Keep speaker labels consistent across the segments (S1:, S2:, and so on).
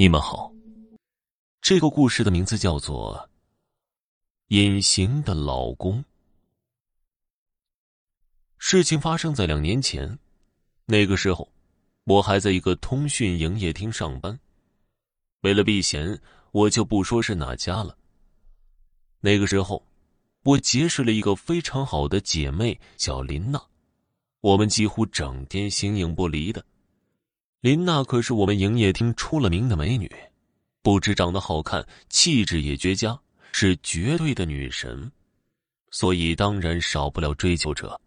S1: 你们好，这个故事的名字叫做《隐形的老公》。事情发生在两年前，那个时候，我还在一个通讯营业厅上班。为了避嫌，我就不说是哪家了。那个时候，我结识了一个非常好的姐妹，叫林娜，我们几乎整天形影不离的。林娜可是我们营业厅出了名的美女，不止长得好看，气质也绝佳，是绝对的女神，所以当然少不了追求者。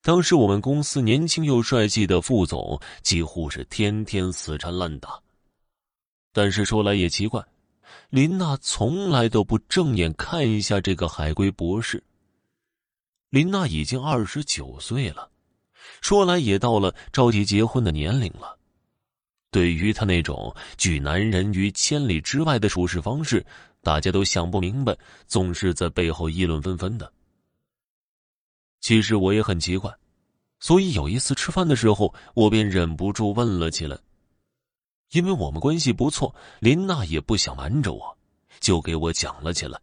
S1: 当时我们公司年轻又帅气的副总几乎是天天死缠烂打。但是说来也奇怪，林娜从来都不正眼看一下这个海归博士。林娜已经二十九岁了，说来也到了着急结婚的年龄了。对于他那种拒男人于千里之外的处事方式，大家都想不明白，总是在背后议论纷纷的。其实我也很奇怪，所以有一次吃饭的时候，我便忍不住问了起来。因为我们关系不错，林娜也不想瞒着我，就给我讲了起来。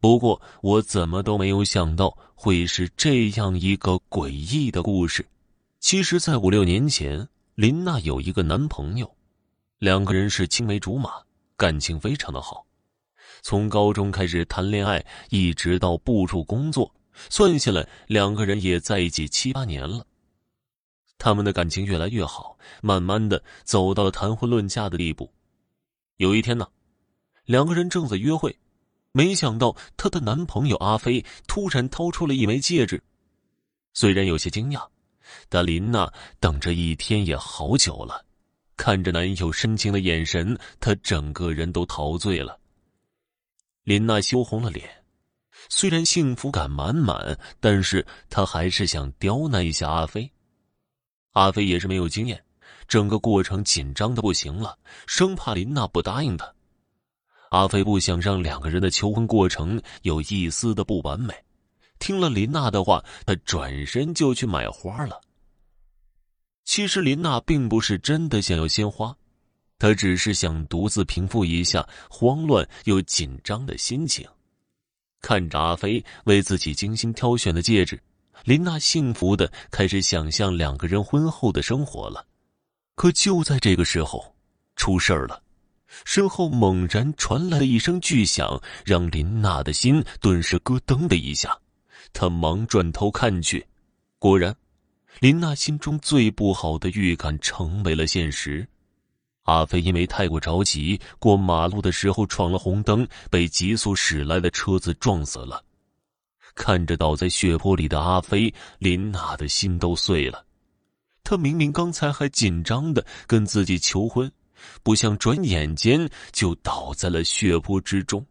S1: 不过我怎么都没有想到会是这样一个诡异的故事。其实，在五六年前。林娜有一个男朋友，两个人是青梅竹马，感情非常的好。从高中开始谈恋爱，一直到步入工作，算下来两个人也在一起七八年了。他们的感情越来越好，慢慢的走到了谈婚论嫁的地步。有一天呢，两个人正在约会，没想到她的男朋友阿飞突然掏出了一枚戒指，虽然有些惊讶。但林娜等着一天也好久了，看着男友深情的眼神，她整个人都陶醉了。林娜羞红了脸，虽然幸福感满满，但是她还是想刁难一下阿飞。阿飞也是没有经验，整个过程紧张的不行了，生怕林娜不答应他。阿飞不想让两个人的求婚过程有一丝的不完美。听了林娜的话，他转身就去买花了。其实林娜并不是真的想要鲜花，她只是想独自平复一下慌乱又紧张的心情。看着阿飞为自己精心挑选的戒指，林娜幸福的开始想象两个人婚后的生活了。可就在这个时候，出事儿了，身后猛然传来了一声巨响，让林娜的心顿时咯噔的一下。他忙转头看去，果然，林娜心中最不好的预感成为了现实。阿飞因为太过着急，过马路的时候闯了红灯，被急速驶来的车子撞死了。看着倒在血泊里的阿飞，林娜的心都碎了。他明明刚才还紧张的跟自己求婚，不想转眼间就倒在了血泊之中。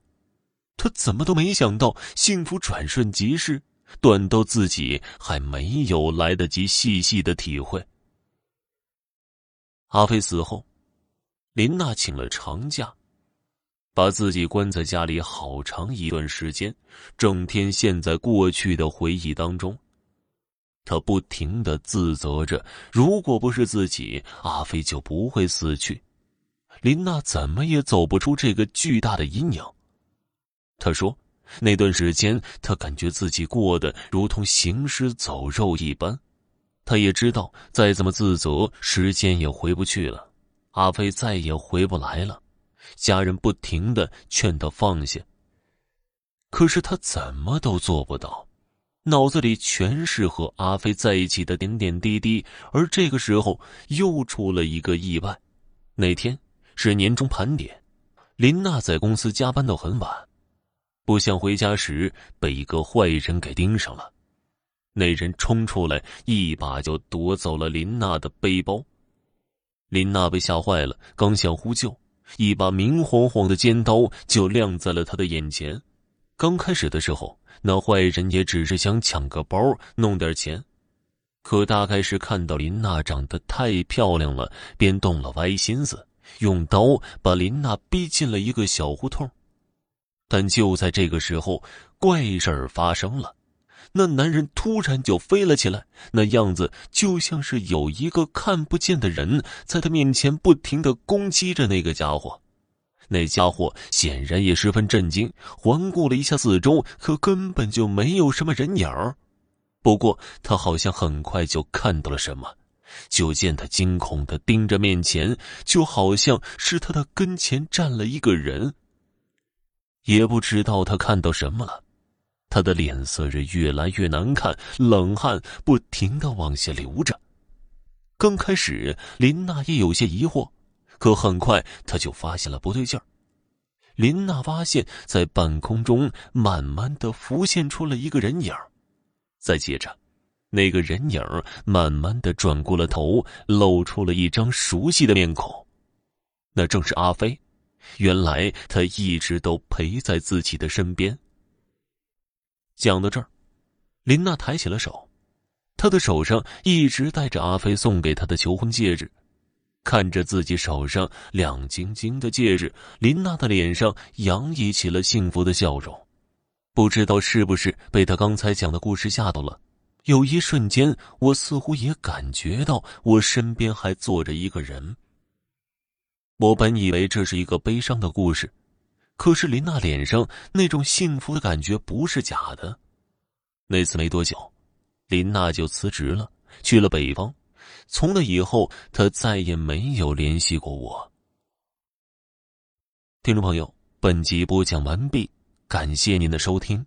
S1: 他怎么都没想到，幸福转瞬即逝。短到自己还没有来得及细细的体会。阿飞死后，林娜请了长假，把自己关在家里好长一段时间，整天陷在过去的回忆当中。她不停的自责着：如果不是自己，阿飞就不会死去。林娜怎么也走不出这个巨大的阴影。他说。那段时间，他感觉自己过得如同行尸走肉一般。他也知道，再怎么自责，时间也回不去了。阿飞再也回不来了。家人不停的劝他放下，可是他怎么都做不到，脑子里全是和阿飞在一起的点点滴滴。而这个时候，又出了一个意外。那天是年终盘点，林娜在公司加班到很晚。不想回家时，被一个坏人给盯上了。那人冲出来，一把就夺走了林娜的背包。林娜被吓坏了，刚想呼救，一把明晃晃的尖刀就亮在了他的眼前。刚开始的时候，那坏人也只是想抢个包，弄点钱。可大概是看到林娜长得太漂亮了，便动了歪心思，用刀把林娜逼进了一个小胡同。但就在这个时候，怪事儿发生了。那男人突然就飞了起来，那样子就像是有一个看不见的人在他面前不停的攻击着那个家伙。那家伙显然也十分震惊，环顾了一下四周，可根本就没有什么人影儿。不过他好像很快就看到了什么，就见他惊恐的盯着面前，就好像是他的跟前站了一个人。也不知道他看到什么了，他的脸色是越来越难看，冷汗不停的往下流着。刚开始林娜也有些疑惑。可很快，他就发现了不对劲儿。林娜发现，在半空中慢慢的浮现出了一个人影再接着，那个人影慢慢的转过了头，露出了一张熟悉的面孔，那正是阿飞。原来他一直都陪在自己的身边。讲到这儿，林娜抬起了手，她的手上一直戴着阿飞送给她的求婚戒指。看着自己手上亮晶晶的戒指，林娜的脸上洋溢起了幸福的笑容。不知道是不是被他刚才讲的故事吓到了，有一瞬间，我似乎也感觉到我身边还坐着一个人。我本以为这是一个悲伤的故事，可是林娜脸上那种幸福的感觉不是假的。那次没多久，林娜就辞职了，去了北方。从那以后，他再也没有联系过我。听众朋友，本集播讲完毕，感谢您的收听。